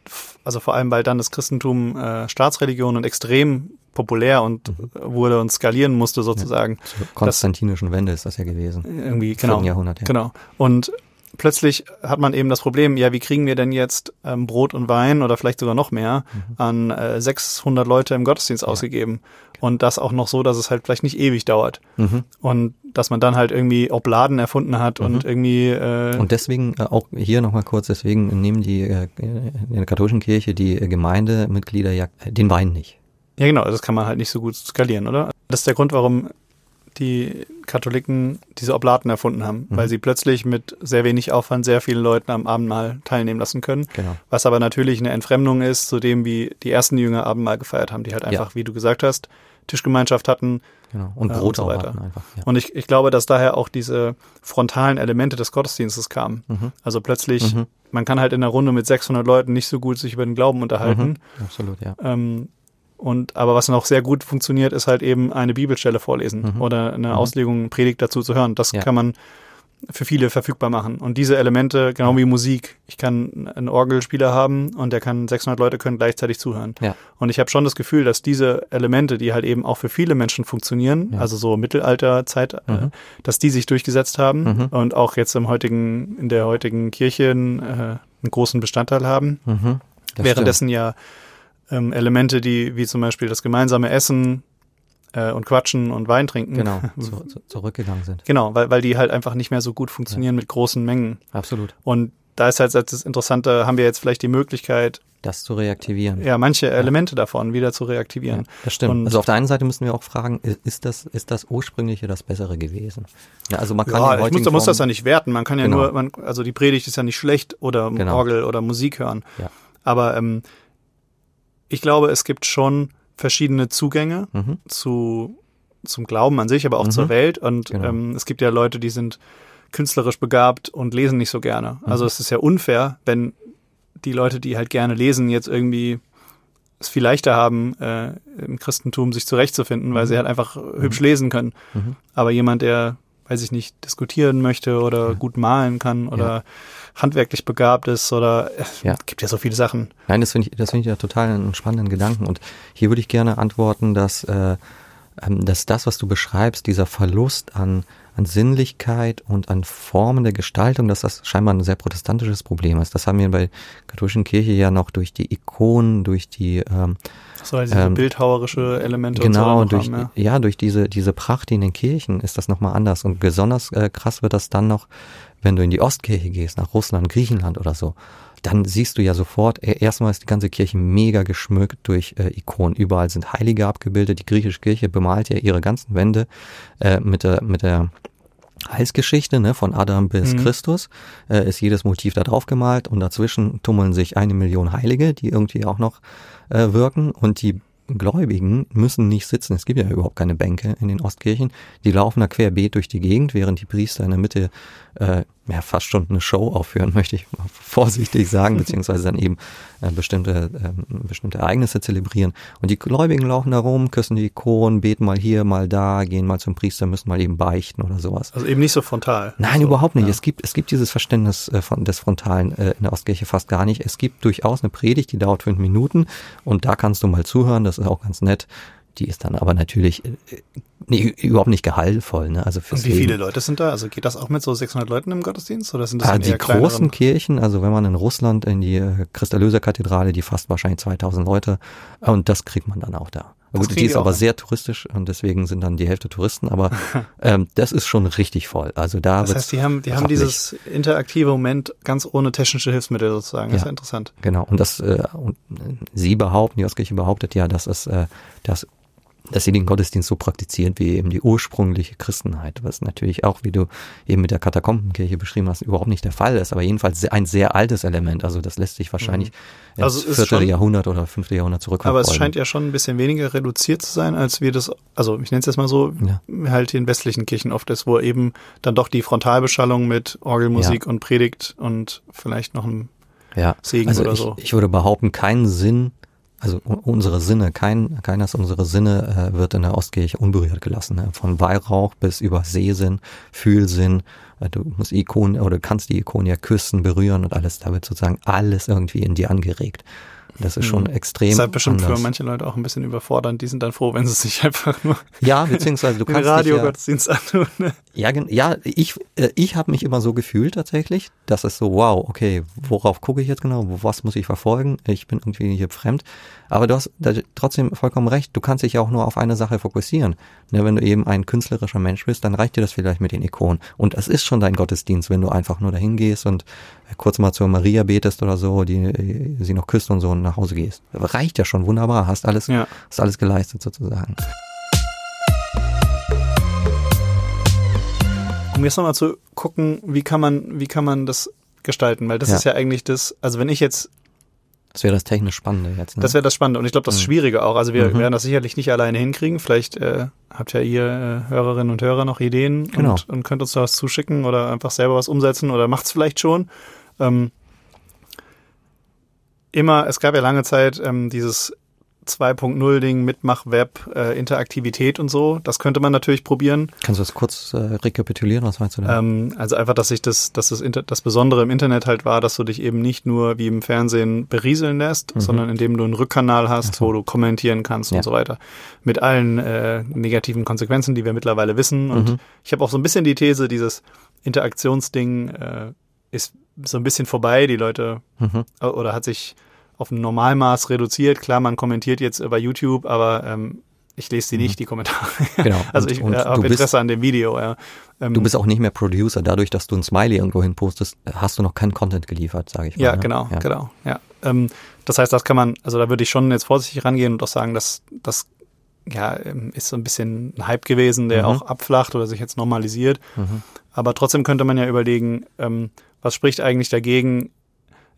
also vor allem, weil dann das Christentum äh, Staatsreligion und extrem populär und Mhm. wurde und skalieren musste sozusagen. Zur konstantinischen Wende ist das ja gewesen. Irgendwie, genau. Jahrhundert, ja. Genau. Und plötzlich hat man eben das Problem, ja, wie kriegen wir denn jetzt ähm, Brot und Wein oder vielleicht sogar noch mehr Mhm. an äh, 600 Leute im Gottesdienst ausgegeben? Und das auch noch so, dass es halt vielleicht nicht ewig dauert. Mhm. Und dass man dann halt irgendwie Obladen erfunden hat und irgendwie äh, Und deswegen äh, auch hier nochmal kurz, deswegen nehmen die äh, in der katholischen Kirche die äh, Gemeindemitglieder ja den Wein nicht. Ja, genau, das kann man halt nicht so gut skalieren, oder? Das ist der Grund, warum die Katholiken diese Oblaten erfunden haben, Mhm. weil sie plötzlich mit sehr wenig Aufwand sehr vielen Leuten am Abendmahl teilnehmen lassen können. Genau. Was aber natürlich eine Entfremdung ist zu dem, wie die ersten Jünger Abendmahl gefeiert haben, die halt einfach, wie du gesagt hast, Tischgemeinschaft hatten. Genau. Und Äh, Brot und so weiter. einfach. Ja. Und ich, ich glaube, dass daher auch diese frontalen Elemente des Gottesdienstes kamen. Mhm. Also plötzlich, Mhm. man kann halt in einer Runde mit 600 Leuten nicht so gut sich über den Glauben unterhalten. Mhm. Absolut, ja. Ähm, und aber was noch sehr gut funktioniert, ist halt eben eine Bibelstelle vorlesen Mhm. oder eine Mhm. Auslegung, eine Predigt dazu zu hören. Das Ja. kann man für viele verfügbar machen. Und diese Elemente, genau wie Musik, ich kann einen Orgelspieler haben und der kann 600 Leute können gleichzeitig zuhören. Ja. Und ich habe schon das Gefühl, dass diese Elemente, die halt eben auch für viele Menschen funktionieren, Ja. also so Mittelalterzeit, äh, Mhm. dass die sich durchgesetzt haben Mhm. und auch jetzt im heutigen, in der heutigen Kirche einen, äh, einen großen Bestandteil haben. Mhm. Währenddessen ja ähm, Elemente, die wie zum Beispiel das gemeinsame Essen äh, und Quatschen und Wein trinken. Genau, [laughs] zu, zu, zurückgegangen sind. Genau, weil, weil die halt einfach nicht mehr so gut funktionieren mit großen Mengen. Absolut. Und da ist halt das Interessante, haben wir jetzt vielleicht die Möglichkeit, Das zu reaktivieren. ja, manche Elemente davon wieder zu Ja, reaktivieren. das stimmt. Und- also auf der einen Seite müssen wir auch fragen, ist das, ist das ursprüngliche das Bessere gewesen? Ja, also man kann Ja, ich muss, da muss das ja nicht werten. Man kann ja Genau. nur, man, also die Predigt ist ja nicht schlecht oder Genau. Orgel oder Musik hören. Ja. Aber ähm, ich glaube, es gibt schon verschiedene Zugänge Mhm. zu zum Glauben an sich, aber auch Mhm. zur Welt. Und Genau. ähm, es gibt ja Leute, die sind künstlerisch begabt und lesen nicht so gerne. Mhm. Also es ist ja unfair, wenn die Leute, die halt gerne lesen, jetzt irgendwie es viel leichter haben, äh, im Christentum sich zurechtzufinden, weil sie halt einfach hübsch lesen können. Mhm. Aber jemand, der, weiß ich nicht, diskutieren möchte oder gut malen kann oder handwerklich begabt ist oder es Ja. gibt ja so viele Sachen. Nein, das finde ich, das finde ich ja total einen spannenden Gedanken. Und hier würde ich gerne antworten, dass, äh, ähm, dass das, was du beschreibst, dieser Verlust an, an Sinnlichkeit und an Formen der Gestaltung, dass das scheinbar ein sehr protestantisches Problem ist. Das haben wir bei katholischen Kirche ja noch durch die Ikonen, durch die ähm, So also diese Ähm, bildhauerische Elemente genau und so durch noch haben, ja. durch diese diese Pracht in den Kirchen ist das nochmal anders und besonders äh, krass wird das dann noch, wenn du in die Ostkirche gehst, nach Russland, Griechenland oder so. Dann siehst du ja sofort, äh, erstmal ist die ganze Kirche mega geschmückt durch äh, Ikonen. Überall sind Heilige abgebildet. Die griechische Kirche bemalt ja ihre ganzen Wände äh, mit der mit der Heilsgeschichte, ne, von Adam bis Mhm. Christus, äh, ist jedes Motiv da drauf gemalt und dazwischen tummeln sich eine Million Heilige, die irgendwie auch noch äh, wirken und die Gläubigen müssen nicht sitzen. Es gibt ja überhaupt keine Bänke in den Ostkirchen. Die laufen da querbeet durch die Gegend, während die Priester in der Mitte äh, ja, fast schon eine Show aufführen, [laughs] möchte ich mal vorsichtig sagen, beziehungsweise dann eben äh, bestimmte, ähm, bestimmte Ereignisse zelebrieren. Und die Gläubigen laufen da rum, küssen die Ikonen, beten mal hier, mal da, gehen mal zum Priester, müssen mal eben beichten oder sowas. Also eben nicht so frontal. Nein, so, überhaupt nicht. Ja. Es gibt, es gibt dieses Verständnis äh, von, des Frontalen äh, in der Ostkirche fast gar nicht. Es gibt durchaus eine Predigt, die dauert fünf Minuten und da kannst du mal zuhören, das ist auch ganz nett. Die ist dann aber natürlich äh, nee, überhaupt nicht gehaltvoll. Ne? Also fürs Und wie Leben. viele Leute sind da? Also geht das auch mit so 600 Leuten im Gottesdienst oder sind das Ah, dann die großen kleineren? Kirchen, also wenn man in Russland in die äh, Christ-Erlöser-Kathedrale, die fasst wahrscheinlich 2000 Leute und das kriegt man dann auch da. Das Gut, die ist aber hin. sehr touristisch und deswegen sind dann die Hälfte Touristen, aber [laughs] ähm, das ist schon richtig voll. Also da Das heißt, die haben, die haben dieses interaktive Moment ganz ohne technische Hilfsmittel sozusagen. Das ist Ja. ja interessant. Genau, und das, äh, und äh, sie behaupten, die Ostkirche behauptet ja, dass es, äh, dass dass sie den Gottesdienst so praktiziert wie eben die ursprüngliche Christenheit, was natürlich auch, wie du eben mit der Katakombenkirche beschrieben hast, überhaupt nicht der Fall ist, aber jedenfalls ein sehr altes Element. Also das lässt sich wahrscheinlich mhm. also ins vierte schon, Jahrhundert oder fünfte Jahrhundert zurückverfolgen. Aber es scheint ja schon ein bisschen weniger reduziert zu sein, als wir das, also ich nenne es jetzt mal so, ja. halt in westlichen Kirchen oft ist, wo eben dann doch die Frontalbeschallung mit Orgelmusik ja. und Predigt und vielleicht noch ein ja. Segen also oder ich, so. Ich würde behaupten, keinen Sinn also unsere Sinne, kein, keines unserer Sinne äh, wird in der Ostkirche unberührt gelassen. Ne? Von Weihrauch bis über Sehsinn, Fühlsinn. Äh, du musst Ikonen oder kannst die Ikone ja küssen, berühren und alles. Da wird sozusagen alles irgendwie in dir angeregt. Das ist schon mhm. extrem. Das ist halt bestimmt anders. für manche Leute auch ein bisschen überfordernd. Die sind dann froh, wenn sie sich einfach nur ja, beziehungsweise du [laughs] kannst Radio-Gottesdienst ja, antun. Ne? Ja, ja, ich, äh, ich habe mich immer so gefühlt tatsächlich, dass es so, wow, okay, worauf gucke ich jetzt genau, was muss ich verfolgen? Ich bin irgendwie hier fremd. Aber du hast trotzdem vollkommen recht, du kannst dich ja auch nur auf eine Sache fokussieren. Ne, wenn du eben ein künstlerischer Mensch bist, dann reicht dir das vielleicht mit den Ikonen. Und es ist schon dein Gottesdienst, wenn du einfach nur dahin gehst und kurz mal zur Maria betest oder so, die äh, sie noch küsst und so und nach Hause gehst. Reicht ja schon, wunderbar, hast alles, ja. hast alles geleistet sozusagen. Um jetzt nochmal zu gucken, wie kann man, wie kann man das gestalten? Weil das ja. ist ja eigentlich das, also wenn ich jetzt das wäre das technisch Spannende jetzt. Ne? Das wäre das Spannende und ich glaube, das mhm. Schwierige auch. Also wir mhm. werden das sicherlich nicht alleine hinkriegen. Vielleicht äh, habt ja ihr äh, Hörerinnen und Hörer noch Ideen genau. und, und könnt uns da was zuschicken oder einfach selber was umsetzen oder macht's vielleicht schon. Ähm, immer, es gab ja lange Zeit ähm, dieses 2.0-Ding, Mitmach-Web, äh, Interaktivität und so. Das könnte man natürlich probieren. Kannst du das kurz äh, rekapitulieren? Was meinst du da? Ähm, also einfach, dass sich das, dass das, Inter das Besondere im Internet halt war, dass du dich eben nicht nur wie im Fernsehen berieseln lässt, mhm. sondern indem du einen Rückkanal hast, so. wo du kommentieren kannst ja. und so weiter. Mit allen äh, negativen Konsequenzen, die wir mittlerweile wissen. Und mhm. ich habe auch so ein bisschen die These, dieses Interaktionsding äh, ist so ein bisschen vorbei. Die Leute mhm. oder hat sich auf ein Normalmaß reduziert. Klar, man kommentiert jetzt über YouTube, aber ähm, ich lese nicht, mhm. die Kommentare. [laughs] Genau. also ich äh, habe Interesse an dem Video, ja. Ähm, du bist auch nicht mehr Producer. Dadurch, dass du ein Smiley irgendwo hin postest, hast du noch keinen Content geliefert, sage ich mal. Ja, ne? genau, ja. genau. Ja. Ähm, das heißt, das kann man, also da würde ich schon jetzt vorsichtig rangehen und auch sagen, dass das ja, ähm, ist so ein bisschen ein Hype gewesen, der mhm. auch abflacht oder sich jetzt normalisiert. Mhm. Aber trotzdem könnte man ja überlegen, ähm, was spricht eigentlich dagegen,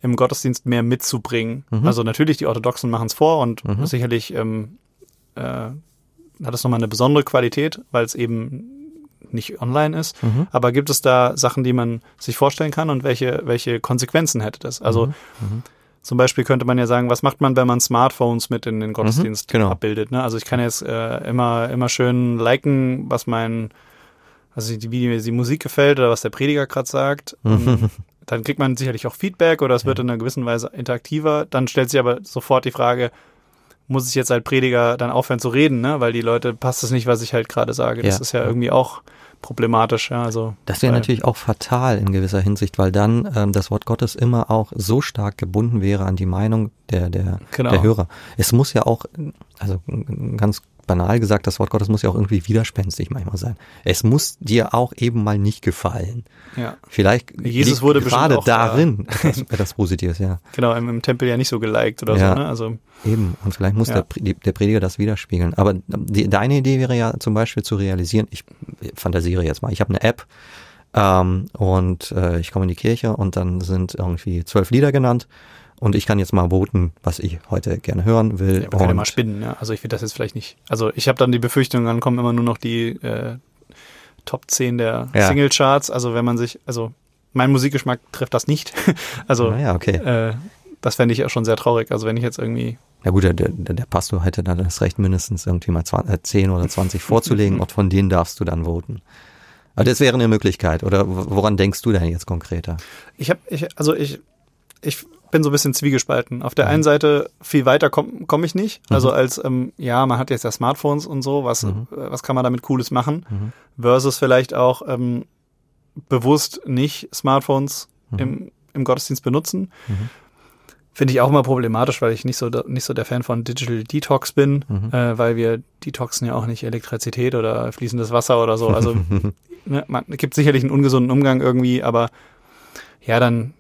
im Gottesdienst mehr mitzubringen. Mhm. Also natürlich, die Orthodoxen machen es vor und mhm. sicherlich ähm, äh, hat es nochmal eine besondere Qualität, weil es eben nicht online ist. Mhm. Aber gibt es da Sachen, die man sich vorstellen kann und welche, welche Konsequenzen hätte das? Also mhm. Mhm. zum Beispiel könnte man ja sagen, was macht man, wenn man Smartphones mit in den Gottesdienst genau. abbildet? Ne? Also ich kann jetzt äh, immer, immer schön liken, was mein also wie mir die Musik gefällt oder was der Prediger gerade sagt. [laughs] dann kriegt man sicherlich auch Feedback oder es wird in einer gewissen Weise interaktiver. Dann stellt sich aber sofort die Frage, muss ich jetzt als Prediger dann aufhören zu reden, ne? Weil die Leute passt es nicht, was ich halt gerade sage. Das ja. ist ja irgendwie auch problematisch, ja. Also das wäre natürlich auch fatal in gewisser Hinsicht, weil dann ähm, das Wort Gottes immer auch so stark gebunden wäre an die Meinung der der, genau. der Hörer. Es muss ja auch, also ganz banal gesagt, das Wort Gottes muss ja auch irgendwie widerspenstig manchmal sein. Es muss dir auch eben mal nicht gefallen. Ja. Vielleicht Jesus wurde gerade darin da. etwas, etwas Positives, ja. [laughs] Genau, im, im, Tempel ja nicht so geliked oder ja, so, ne? Also eben. Und vielleicht muss ja. der, der Prediger das widerspiegeln. Aber die, deine Idee wäre ja zum Beispiel zu realisieren. Ich fantasiere jetzt mal. Ich habe eine App. Ähm, und äh, ich komme in die Kirche und dann sind irgendwie zwölf Lieder genannt und ich kann jetzt mal voten, was ich heute gerne hören will. Ja, man kann ja mal spinnen, ja. Also ich will das jetzt vielleicht nicht. Also ich habe dann die Befürchtung, dann kommen immer nur noch die äh, Top 10 der ja. Singlecharts. Also wenn man sich, also mein Musikgeschmack trifft das nicht. [laughs] also ja, okay. äh, das fände ich auch schon sehr traurig. Also wenn ich jetzt irgendwie ja gut, der, der, der Pastor hätte dann das Recht, mindestens irgendwie mal 20, 10 äh, oder 20 [laughs] vorzulegen und von denen darfst du dann voten. Aber das wäre eine Möglichkeit. Oder woran denkst du denn jetzt konkreter? Ich habe, ich, also ich, ich bin so ein bisschen zwiegespalten. Auf der mhm. einen Seite viel weiter komme komm ich nicht. Mhm. Also als, ähm, ja, man hat jetzt ja Smartphones und so, was, mhm. äh, was kann man damit Cooles machen? Mhm. Versus vielleicht auch ähm, bewusst nicht Smartphones mhm. im, im Gottesdienst benutzen. Mhm. Finde ich auch immer problematisch, weil ich nicht so, nicht so der Fan von Digital Detox bin, äh, weil wir detoxen ja auch nicht Elektrizität oder fließendes Wasser oder so. Also [laughs] ne, man gibt sicherlich einen ungesunden Umgang irgendwie, aber ja, dann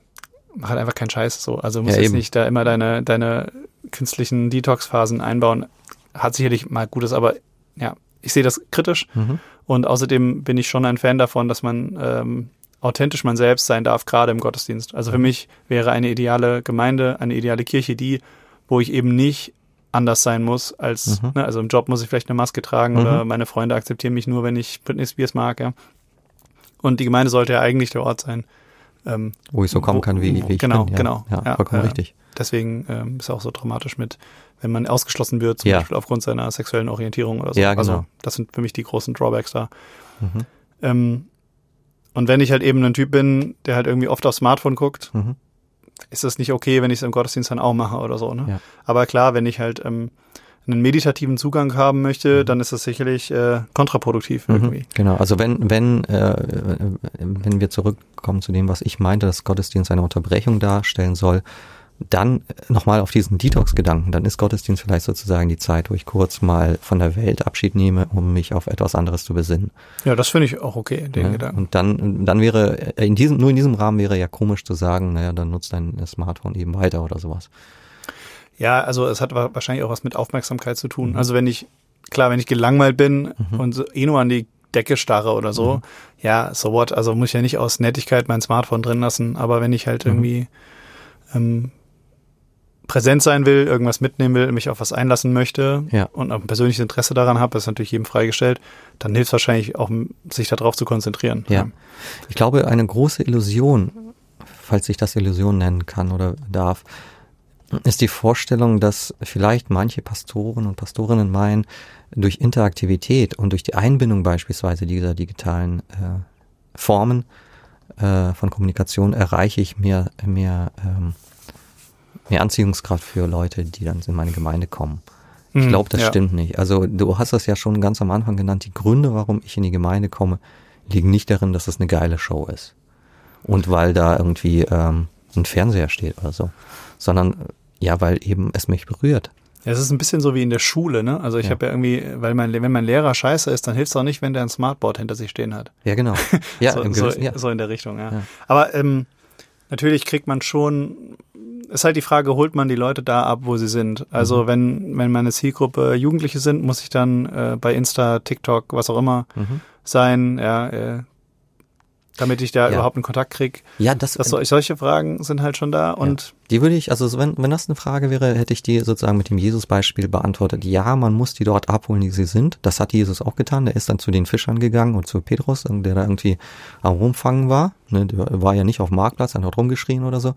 mach halt einfach keinen Scheiß so. Also muss ja, jetzt nicht da immer deine, deine künstlichen Detox-Phasen einbauen. Hat sicherlich mal Gutes, aber ja, ich sehe das kritisch. Mhm. Und außerdem bin ich schon ein Fan davon, dass man ähm, authentisch man selbst sein darf, gerade im Gottesdienst. Also für mich wäre eine ideale Gemeinde, eine ideale Kirche die, wo ich eben nicht anders sein muss als, Mhm. ne, also im Job muss ich vielleicht eine Maske tragen Mhm. oder meine Freunde akzeptieren mich nur, wenn ich Britney Spears mag, ja. Und die Gemeinde sollte ja eigentlich der Ort sein. Ähm, Wo ich so kommen Wo- kann, wie, wie ich genau, bin. Ja, genau. Ja, Ja, vollkommen ja. richtig. deswegen ähm, ist auch so dramatisch mit, wenn man ausgeschlossen wird, zum Ja. Beispiel aufgrund seiner sexuellen Orientierung oder so. Ja, genau. Also das sind für mich die großen Drawbacks da. Mhm. Ähm, und wenn ich halt eben ein Typ bin, der halt irgendwie oft aufs Smartphone guckt, Mhm. ist das nicht okay, wenn ich es im Gottesdienst dann auch mache oder so. Ne? Ja. Aber klar, wenn ich halt ähm, einen meditativen Zugang haben möchte, Mhm. dann ist das sicherlich äh, kontraproduktiv irgendwie. Mhm, genau, also wenn, wenn, äh, äh, wenn wir zurückkommen zu dem, was ich meinte, dass Gottesdienst eine Unterbrechung darstellen soll, dann nochmal auf diesen Detox-Gedanken, dann ist Gottesdienst vielleicht sozusagen die Zeit, wo ich kurz mal von der Welt Abschied nehme, um mich auf etwas anderes zu besinnen. Ja, das finde ich auch okay, den ne? Gedanken. Und dann, dann wäre, äh, in diesem, nur in diesem Rahmen wäre ja komisch zu sagen, naja, dann nutzt dein Smartphone eben weiter oder sowas. Ja, also es hat wa- wahrscheinlich auch was mit Aufmerksamkeit zu tun. Mhm. Also wenn ich, klar, wenn ich gelangweilt bin Mhm. und so eh nur an die Decke starre oder so, Mhm. ja, so what, also muss ich ja nicht aus Nettigkeit mein Smartphone drin lassen, aber wenn ich halt Mhm. irgendwie ähm, präsent sein will, irgendwas mitnehmen will, mich auf was einlassen möchte Ja. und auch ein persönliches Interesse daran habe, ist natürlich jedem freigestellt, dann hilft es wahrscheinlich auch, sich darauf zu konzentrieren. Ja. Ich glaube, eine große Illusion, falls ich das Illusion nennen kann oder darf, ist die Vorstellung, dass vielleicht manche Pastoren und Pastorinnen meinen, durch Interaktivität und durch die Einbindung beispielsweise dieser digitalen äh, Formen äh, von Kommunikation erreiche ich mehr, mehr, ähm, mehr Anziehungskraft für Leute, die dann in meine Gemeinde kommen. Ich Mhm, glaube, das ja. stimmt nicht. Also du hast das ja schon ganz am Anfang genannt. Die Gründe, warum ich in die Gemeinde komme, liegen nicht darin, dass es eine geile Show ist. Und weil da irgendwie ähm, ein Fernseher steht oder so. Sondern ja, weil eben es mich berührt. Ja, es ist ein bisschen so wie in der Schule, ne? Also ich Ja. habe ja irgendwie, weil mein, wenn mein Lehrer scheiße ist, dann hilft es auch nicht, wenn der ein Smartboard hinter sich stehen hat. Ja, genau. [laughs] Ja, so, im so, ja. so in der Richtung, ja. Ja. Aber ähm, natürlich kriegt man schon, ist halt die Frage, holt man die Leute da ab, wo sie sind? Also Mhm. wenn, wenn meine Zielgruppe Jugendliche sind, muss ich dann äh, bei Insta, TikTok, was auch immer Mhm. sein, ja, äh, damit ich da Ja. überhaupt einen Kontakt krieg. Ja, das, Das, sol- solche Fragen sind halt schon da und die würde ich, also wenn, wenn das eine Frage wäre, hätte ich die sozusagen mit dem Jesus-Beispiel beantwortet. Ja, man muss die dort abholen, die sie sind. Das hat Jesus auch getan. Der ist dann zu den Fischern gegangen und zu Petrus, der da irgendwie am Rumfangen war. Ne, der war ja nicht auf dem Marktplatz, hat dort rumgeschrien oder so.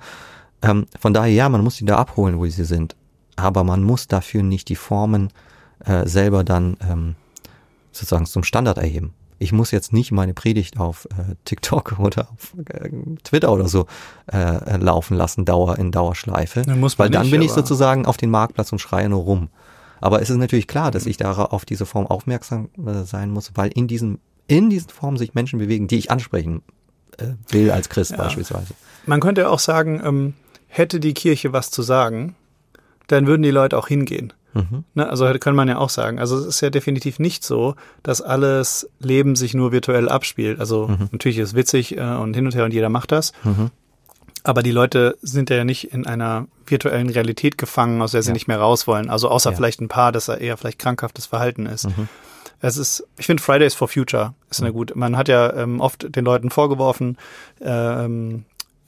Ähm, von daher, ja, man muss die da abholen, wo sie sind. Aber man muss dafür nicht die Formen äh, selber dann ähm, sozusagen zum Standard erheben. Ich muss jetzt nicht meine Predigt auf äh, TikTok [laughs] oder auf äh, Twitter oder so äh, äh, laufen lassen, Dauer in Dauerschleife. Ne, muss man weil dann nicht, bin ich sozusagen auf den Marktplatz und schreie nur rum. Aber es ist natürlich klar, dass ich da auf diese Form aufmerksam äh, sein muss, weil in diesen in diesen Formen sich Menschen bewegen, die ich ansprechen äh, will als Christ Ja. beispielsweise. man könnte auch sagen, ähm, hätte die Kirche was zu sagen, dann würden die Leute auch hingehen. Mhm. Ne, also kann man ja auch sagen. Also es ist ja definitiv nicht so, dass alles Leben sich nur virtuell abspielt. Also Mhm. natürlich ist es witzig äh, und hin und her und jeder macht das. Mhm. Aber die Leute sind ja nicht in einer virtuellen Realität gefangen, aus der sie Ja. nicht mehr raus wollen. Also außer Ja. vielleicht ein paar, dass er eher vielleicht krankhaftes Verhalten ist. Mhm. Es ist, ich finde Fridays for Future ist eine gut. Man hat ja ähm, oft den Leuten vorgeworfen, ähm,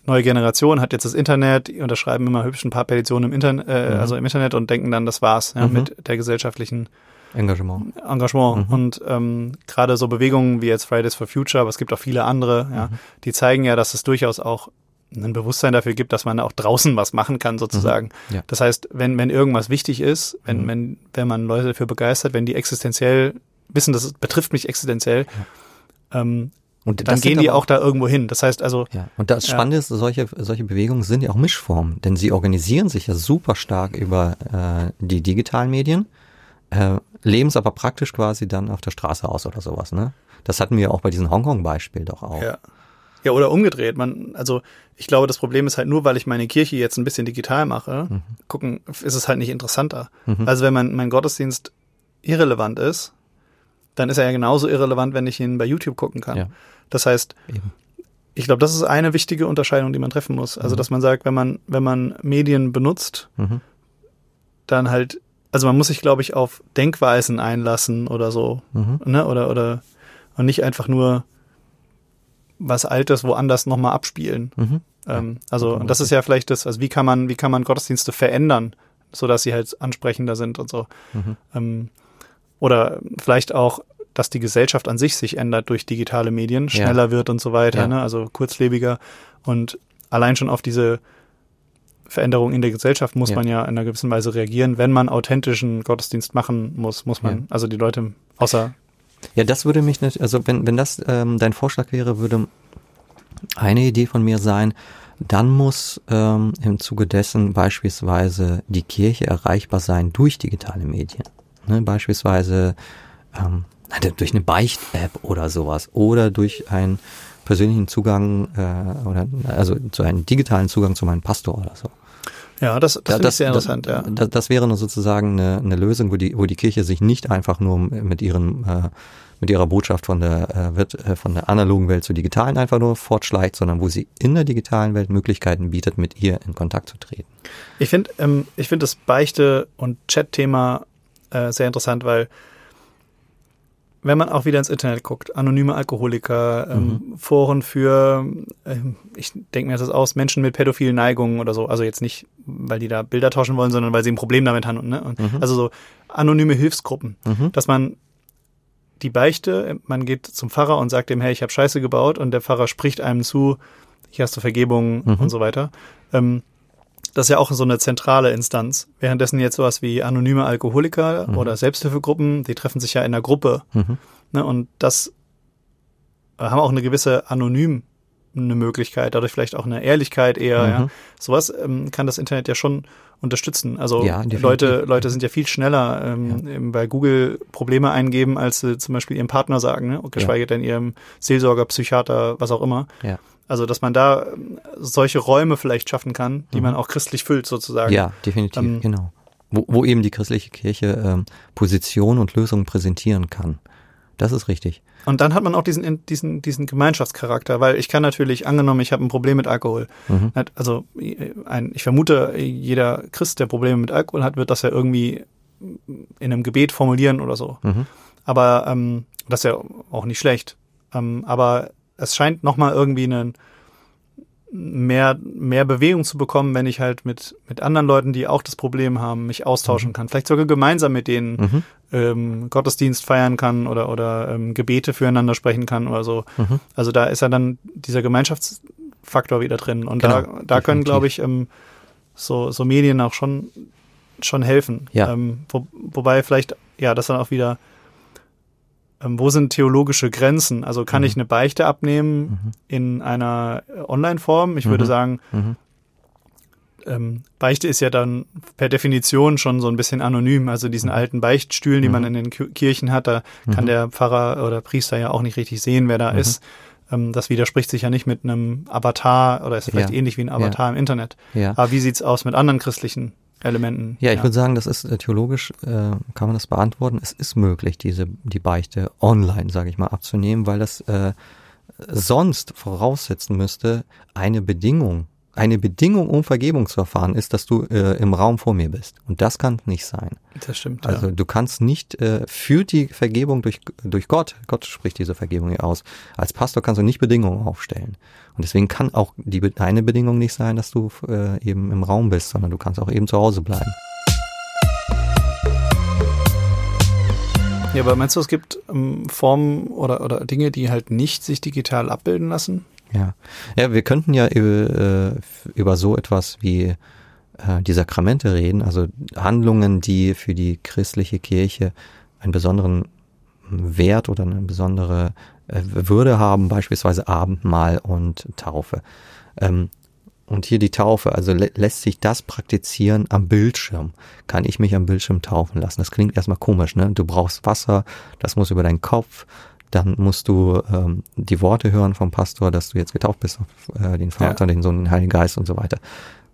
neue Generation hat jetzt das Internet, die unterschreiben immer hübsch ein paar Petitionen im Internet, äh, Mhm. also im Internet und denken dann, das war's ja, Mhm. mit der gesellschaftlichen Engagement. Engagement. Mhm. Und ähm, gerade so Bewegungen wie jetzt Fridays for Future, aber es gibt auch viele andere, ja, die zeigen ja, dass es durchaus auch ein Bewusstsein dafür gibt, dass man auch draußen was machen kann, sozusagen. Mhm. Ja. Das heißt, wenn, wenn irgendwas wichtig ist, wenn, Mhm. wenn, wenn man Leute dafür begeistert, wenn die existenziell wissen, das betrifft mich existenziell, ähm, Und dann das sind gehen die auch da irgendwo hin. Das heißt also, Ja, und das Ja. Spannende ist, solche, solche Bewegungen sind ja auch Mischformen, denn sie organisieren sich ja super stark über äh, die digitalen Medien, äh, leben es aber praktisch quasi dann auf der Straße aus oder sowas. Ne? Das hatten wir auch bei diesem Hongkong-Beispiel doch auch. Ja. Ja, oder umgedreht. Man, also ich glaube, das Problem ist halt nur, weil ich meine Kirche jetzt ein bisschen digital mache, Mhm. gucken, ist es halt nicht interessanter. Mhm. Also wenn mein, mein Gottesdienst irrelevant ist, dann ist er ja genauso irrelevant, wenn ich ihn bei YouTube gucken kann. Ja. Das heißt, Eben. ich glaube, das ist eine wichtige Unterscheidung, die man treffen muss. Also, Mhm. dass man sagt, wenn man, wenn man Medien benutzt, Mhm. dann halt also man muss sich, glaube ich, auf Denkweisen einlassen oder so, Mhm. ne? Oder oder und nicht einfach nur was Altes woanders nochmal abspielen. Mhm. Ähm, also und das ist ja vielleicht das, also wie kann man, wie kann man Gottesdienste verändern, so dass sie halt ansprechender sind und so. Mhm. Ähm, oder vielleicht auch, dass die Gesellschaft an sich sich ändert durch digitale Medien, Ja. schneller wird und so weiter, Ja. ne? also kurzlebiger. Und allein schon auf diese Veränderung in der Gesellschaft muss Ja. man ja in einer gewissen Weise reagieren. Wenn man authentischen Gottesdienst machen muss, muss man, Ja. also die Leute, außer, Ja, das würde mich nicht, also wenn, wenn das ähm, dein Vorschlag wäre, würde eine Idee von mir sein, dann muss ähm, im Zuge dessen beispielsweise die Kirche erreichbar sein durch digitale Medien. Ne, beispielsweise ähm, durch eine Beicht-App oder sowas oder durch einen persönlichen Zugang äh, oder also zu einem digitalen Zugang zu meinem Pastor oder so. ja, das, das, Ja, finde ich sehr interessant, ja. Das, das wäre nur sozusagen eine, eine Lösung, wo die, wo die Kirche sich nicht einfach nur mit ihrem äh, mit ihrer Botschaft von der äh, wird äh, von der analogen Welt zur digitalen einfach nur fortschleicht, sondern wo sie in der digitalen Welt Möglichkeiten bietet, mit ihr in Kontakt zu treten. Ich finde, ähm, ich finde das Beichte- und Chat-Thema äh, sehr interessant, weil wenn man auch wieder ins Internet guckt, anonyme Alkoholiker, ähm, Foren für, ähm, ich denke mir das aus, Menschen mit pädophilen Neigungen oder so, also jetzt nicht, weil die da Bilder tauschen wollen, sondern weil sie ein Problem damit haben. Ne? Und Also so anonyme Hilfsgruppen, dass man die Beichte, man geht zum Pfarrer und sagt ihm, hey, ich habe Scheiße gebaut und der Pfarrer spricht einem zu, hier hast du Vergebung und so weiter. Ähm, das ist ja auch so eine zentrale Instanz. Währenddessen jetzt sowas wie anonyme Alkoholiker oder Selbsthilfegruppen, die treffen sich ja in einer Gruppe. Mhm. Ne, und das äh, haben auch eine gewisse anonym eine Möglichkeit, dadurch vielleicht auch eine Ehrlichkeit eher. Mhm. Ja. Sowas ähm, kann das Internet ja schon unterstützen. Also Ja. Leute, Leute sind ja viel schneller ähm, eben bei Google Probleme eingeben, als sie zum Beispiel ihrem Partner sagen, ne? Geschweige denn ihrem Seelsorger, Psychiater, was auch immer. Ja. Also, dass man da ähm, solche Räume vielleicht schaffen kann, die man auch christlich füllt, sozusagen. Mhm. Ja, definitiv, Ähm, genau. Wo, wo eben die christliche Kirche ähm, Position und Lösungen präsentieren kann. Das ist richtig. Und dann hat man auch diesen, diesen, diesen Gemeinschaftscharakter, weil ich kann natürlich, angenommen, ich habe ein Problem mit Alkohol. Mhm. Also ein, ich vermute, jeder Christ, der Probleme mit Alkohol hat, wird das ja irgendwie in einem Gebet formulieren oder so. Mhm. Aber ähm, das ist ja auch nicht schlecht. Ähm, aber es scheint nochmal irgendwie einen mehr, mehr Bewegung zu bekommen, wenn ich halt mit, mit anderen Leuten, die auch das Problem haben, mich austauschen kann. Vielleicht sogar gemeinsam mit denen Mhm. ähm, Gottesdienst feiern kann oder, oder ähm, Gebete füreinander sprechen kann oder so. Mhm. Also da ist ja dann dieser Gemeinschaftsfaktor wieder drin. Und da, Genau, da können, definitiv. glaube ich, ähm, so, so Medien auch schon, schon helfen. Ja. Ähm, wo, wobei vielleicht, ja, das dann auch wieder, wo sind theologische Grenzen? Also kann Mhm. ich eine Beichte abnehmen in einer äh, Online-Form? Ich würde Mhm. sagen, Mhm. ähm, Beichte ist ja dann per Definition schon so ein bisschen anonym. Also diesen alten Beichtstühlen, die man in den Ki- Kirchen hat, da kann der Pfarrer oder Priester ja auch nicht richtig sehen, wer da ist. Ähm, das widerspricht sich ja nicht mit einem Avatar oder ist vielleicht Ja. ähnlich wie ein Avatar im Internet. Ja. Aber wie sieht's aus mit anderen christlichen Elementen? Ja, ich würde sagen, das ist äh, theologisch, äh, kann man das beantworten. Es ist möglich, diese die Beichte online, sage ich mal, abzunehmen, weil das äh, sonst voraussetzen müsste, eine Bedingung, eine Bedingung, um Vergebung zu erfahren, ist, dass du äh, im Raum vor mir bist. Und das kann nicht sein. das stimmt. Also ja. du kannst nicht äh, für die Vergebung durch, durch Gott, Gott spricht diese Vergebung hier aus, als Pastor kannst du nicht Bedingungen aufstellen. Und deswegen kann auch die eine Bedingung nicht sein, dass du äh, eben im Raum bist, sondern du kannst auch eben zu Hause bleiben. Ja, aber meinst du, es gibt ähm, Formen oder, oder Dinge, die halt nicht sich digital abbilden lassen? Ja, ja, wir könnten ja über, äh, über so etwas wie äh, die Sakramente reden, also Handlungen, die für die christliche Kirche einen besonderen Wert oder eine besondere äh, Würde haben, beispielsweise Abendmahl und Taufe. Ähm, und hier die Taufe, also lä lässt sich das praktizieren am Bildschirm? Kann ich mich am Bildschirm taufen lassen? Das klingt erstmal komisch, ne? Du brauchst Wasser, das muss über deinen Kopf, dann musst du ähm, die Worte hören vom Pastor, dass du jetzt getauft bist auf äh, den Vater, den Sohn, den Heiligen Geist und so weiter.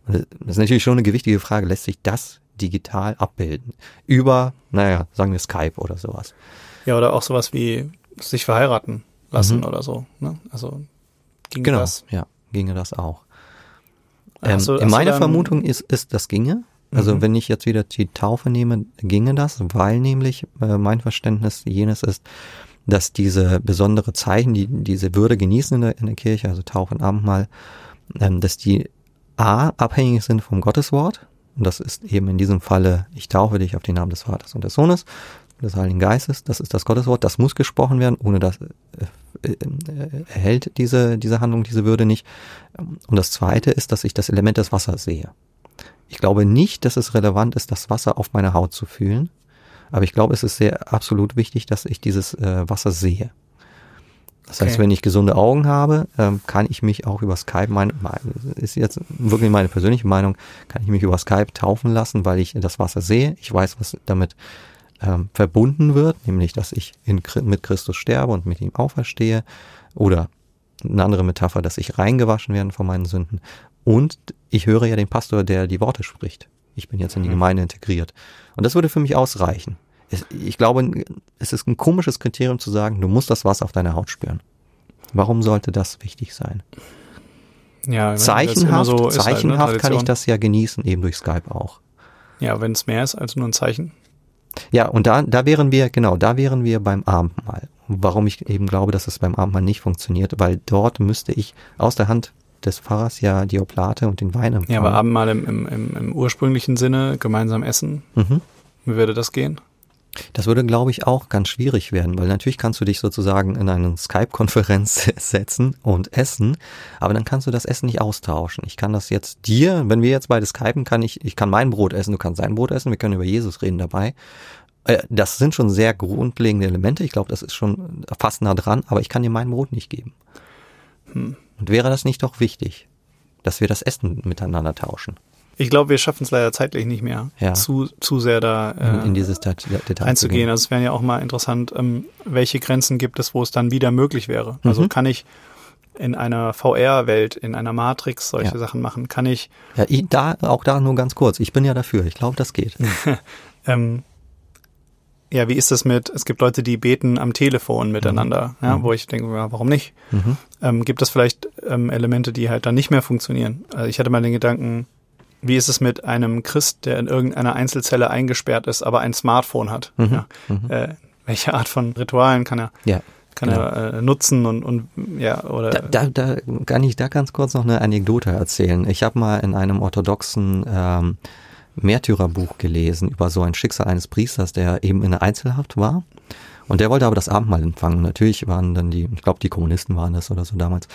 Und Das ist natürlich schon eine gewichtige Frage. Lässt sich das digital abbilden? Über, naja, sagen wir Skype oder sowas. Ja, oder auch sowas wie sich verheiraten lassen Mhm. oder so. Ne? Also ging Genau, das? ja, ginge das auch. Hast Ähm, du- dann- Vermutung ist, ist, das ginge. Also Mhm. wenn ich jetzt wieder die Taufe nehme, ginge das, weil nämlich äh, mein Verständnis jenes ist, dass diese besondere Zeichen, die diese Würde genießen in der, in der Kirche, also Taufe und Abendmahl, ähm, dass die A, abhängig sind vom Gotteswort. Und das ist eben in diesem Falle, ich taufe dich auf den Namen des Vaters und des Sohnes, des Heiligen Geistes. Das ist das Gotteswort. Das muss gesprochen werden. Ohne das äh, äh, erhält diese, diese Handlung, diese Würde nicht. Und das zweite ist, dass ich das Element des Wassers sehe. Ich glaube nicht, dass es relevant ist, das Wasser auf meiner Haut zu fühlen. Aber ich glaube, es ist sehr absolut wichtig, dass ich dieses äh, Wasser sehe. Das heißt, Okay. wenn ich gesunde Augen habe, ähm, kann ich mich auch über Skype, mein, mein, ist jetzt wirklich meine persönliche Meinung, kann ich mich über Skype taufen lassen, weil ich das Wasser sehe. Ich weiß, was damit ähm, verbunden wird, nämlich, dass ich in, mit Christus sterbe und mit ihm auferstehe. Oder eine andere Metapher, dass ich reingewaschen werde von meinen Sünden. Und ich höre ja den Pastor, der die Worte spricht. Ich bin jetzt in die Gemeinde integriert. Und das würde für mich ausreichen. Ich glaube, es ist ein komisches Kriterium zu sagen, du musst das Wasser auf deiner Haut spüren. Warum sollte das wichtig sein? Ja, Zeichenhaft, so halt, ne, zeichenhaft kann ich das ja genießen, eben durch Skype auch. Ja, wenn es mehr ist als nur ein Zeichen. Ja, und da, da wären wir, genau, da wären wir beim Abendmahl. Warum ich eben glaube, dass es beim Abendmahl nicht funktioniert, weil dort müsste ich aus der Hand des Pfarrers ja die Oblate und den Wein empfangen. Ja, aber Abendmahl im, im, im, im ursprünglichen Sinne, gemeinsam essen, Mhm. wie würde das gehen? Das würde, glaube ich, auch ganz schwierig werden, weil natürlich kannst du dich sozusagen in eine Skype-Konferenz [laughs] setzen und essen, aber dann kannst du das Essen nicht austauschen. Ich kann das jetzt dir, wenn wir jetzt beide skypen, kann ich, ich kann mein Brot essen, du kannst sein Brot essen, wir können über Jesus reden dabei. Äh, Das sind schon sehr grundlegende Elemente. Ich glaube, das ist schon fast nah dran, aber ich kann dir mein Brot nicht geben. Hm. Und wäre das nicht doch wichtig, dass wir das Essen miteinander tauschen? Ich glaube, wir schaffen es leider zeitlich nicht mehr, Ja. zu, zu sehr da In, äh, in dieses Dat- Detail zu einzugehen. gehen. Also es wäre ja auch mal interessant, ähm, welche Grenzen gibt es, wo es dann wieder möglich wäre. Also Mhm. kann ich in einer VR-Welt, in einer Matrix solche Ja. Sachen machen? Kann ich Ja, ich, da, auch da nur ganz kurz. Ich bin ja dafür. Ich glaube, das geht. [laughs] ähm, ja, wie ist das mit, es gibt Leute, die beten am Telefon miteinander, ja, Mhm. wo ich denke, ja, warum nicht? Mhm. Ähm, gibt es vielleicht ähm, Elemente, die halt dann nicht mehr funktionieren? Also ich hatte mal den Gedanken, wie ist es mit einem Christ, der in irgendeiner Einzelzelle eingesperrt ist, aber ein Smartphone hat? Mhm. Ja. Mhm. Äh, welche Art von Ritualen kann er, Ja. kann Genau. er äh, nutzen und, und ja, oder Da, da, da kann ich da ganz kurz noch eine Anekdote erzählen. Ich habe mal in einem orthodoxen ähm, Märtyrerbuch gelesen über so ein Schicksal eines Priesters, der eben in der Einzelhaft war. Und der wollte aber das Abendmahl empfangen. Natürlich waren dann die, ich glaube, die Kommunisten waren das oder so damals.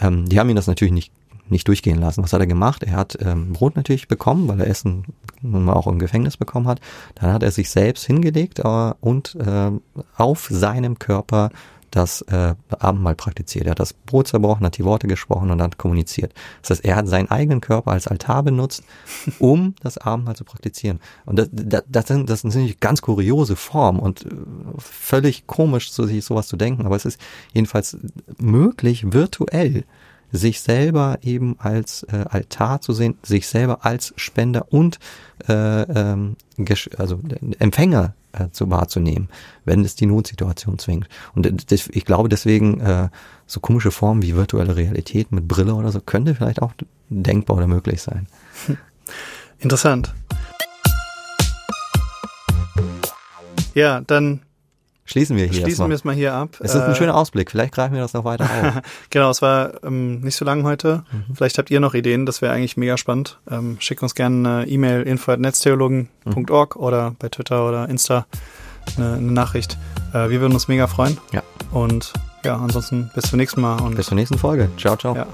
Ähm, die haben ihn das natürlich nicht nicht durchgehen lassen. Was hat er gemacht? Er hat ähm, Brot natürlich bekommen, weil er Essen nun mal auch im Gefängnis bekommen hat. Dann hat er sich selbst hingelegt äh, und äh, auf seinem Körper das äh, Abendmahl praktiziert. Er hat das Brot zerbrochen, hat die Worte gesprochen und hat kommuniziert. Das heißt, er hat seinen eigenen Körper als Altar benutzt, [laughs] um das Abendmahl zu praktizieren. Und das, das, das, sind, das sind natürlich ganz kuriose Formen und äh, völlig komisch, so sich sowas zu denken. Aber es ist jedenfalls möglich, virtuell sich selber eben als äh, Altar zu sehen, sich selber als Spender und äh, ähm, also Empfänger äh, zu wahrzunehmen, wenn es die Notsituation zwingt. Und äh, das, ich glaube deswegen, äh, so komische Formen wie virtuelle Realität mit Brille oder so könnte vielleicht auch denkbar oder möglich sein. interessant. Ja, dann Schließen wir hier schließen erstmal. wir es mal hier ab. Es ist ein Äh, schöner Ausblick. Vielleicht greifen wir das noch weiter auf. [laughs] Genau, es war ähm, nicht so lang heute. Mhm. Vielleicht habt ihr noch Ideen, das wäre eigentlich mega spannend. Ähm, schickt uns gerne eine E-Mail info.netztheologen.org Mhm. oder bei Twitter oder Insta eine, eine Nachricht. Äh, wir würden uns mega freuen. Ja. Und ja, ansonsten bis zum nächsten Mal und Bis zur nächsten Folge. Ciao, ciao. ja,